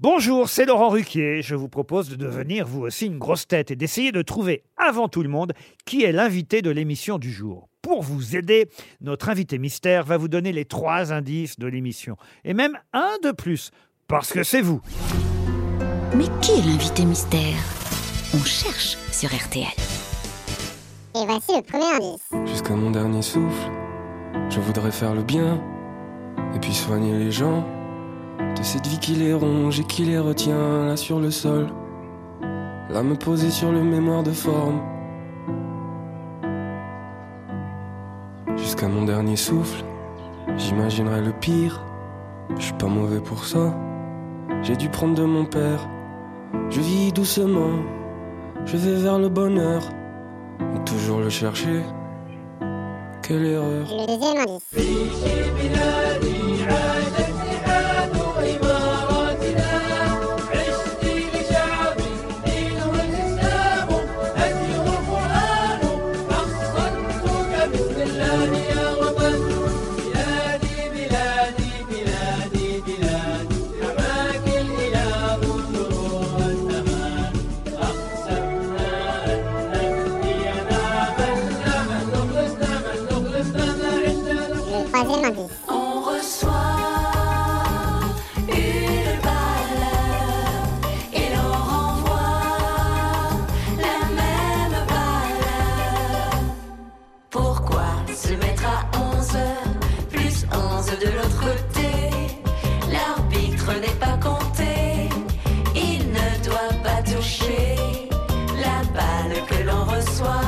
Bonjour, c'est Laurent Ruquier. Je vous propose de devenir vous aussi une grosse tête et d'essayer de trouver avant tout le monde qui est l'invité de l'émission du jour. Pour vous aider, notre invité mystère va vous donner les trois indices de l'émission. Et même un de plus, parce que c'est vous. Mais qui est l'invité mystère? On cherche sur RTL. Et voici le premier indice. Jusqu'à mon dernier souffle, je voudrais faire le bien et puis soigner les gens de cette vie qui les ronge et qui les retient là sur le sol. Là me poser sur le mémoire de forme. Jusqu'à mon dernier souffle, j'imaginerai le pire. Je suis pas mauvais pour ça. J'ai dû prendre de mon père. Je vis doucement, je vais vers le bonheur. Mais toujours le chercher. Quelle erreur. Le deuxième On reçoit une balle et l'on renvoie la même balle. Pourquoi se mettre à 11 plus 11 de l'autre côté? L'arbitre n'est pas compté, il ne doit pas toucher la balle que l'on reçoit,